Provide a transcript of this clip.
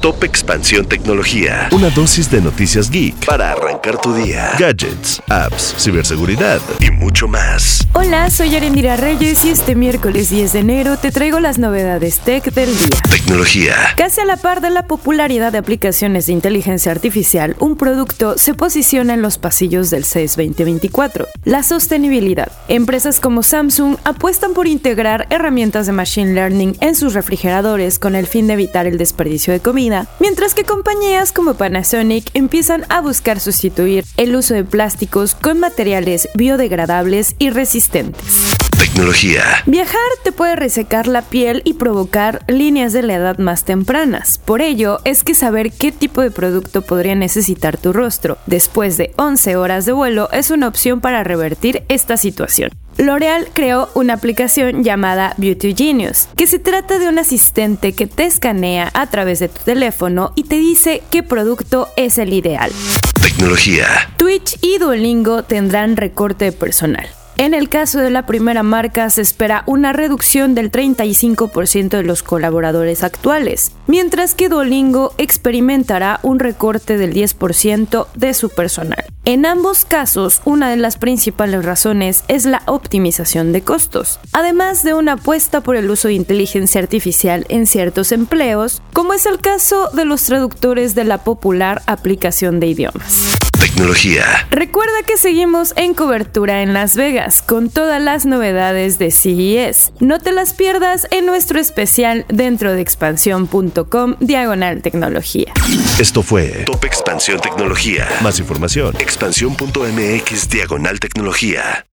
Top Expansión Tecnología. Una dosis de noticias geek para arrancar tu día. Gadgets, apps, ciberseguridad y mucho más. Hola, soy Arendira Reyes y este miércoles 10 de enero te traigo las novedades tech del día. Tecnología. Casi a la par de la popularidad de aplicaciones de inteligencia artificial, un producto se posiciona en los pasillos del CES 2024. La sostenibilidad. Empresas como Samsung apuestan por integrar herramientas de machine learning en sus refrigeradores con el fin de evitar el desperdicio de comida mientras que compañías como Panasonic empiezan a buscar sustituir el uso de plásticos con materiales biodegradables y resistentes. Tecnología. Viajar te puede resecar la piel y provocar líneas de la edad más tempranas. Por ello, es que saber qué tipo de producto podría necesitar tu rostro después de 11 horas de vuelo es una opción para revertir esta situación. L'Oreal creó una aplicación llamada Beauty Genius, que se trata de un asistente que te escanea a través de tu teléfono y te dice qué producto es el ideal. Tecnología. Twitch y Duolingo tendrán recorte de personal. En el caso de la primera marca se espera una reducción del 35% de los colaboradores actuales, mientras que Duolingo experimentará un recorte del 10% de su personal. En ambos casos, una de las principales razones es la optimización de costos, además de una apuesta por el uso de inteligencia artificial en ciertos empleos, como es el caso de los traductores de la popular aplicación de idiomas. Tecnología. Recuerda que seguimos en cobertura en Las Vegas con todas las novedades de CES. No te las pierdas en nuestro especial dentro de expansión.com diagonal tecnología. Esto fue Top Expansión Tecnología. Más información, expansión.mx diagonal tecnología.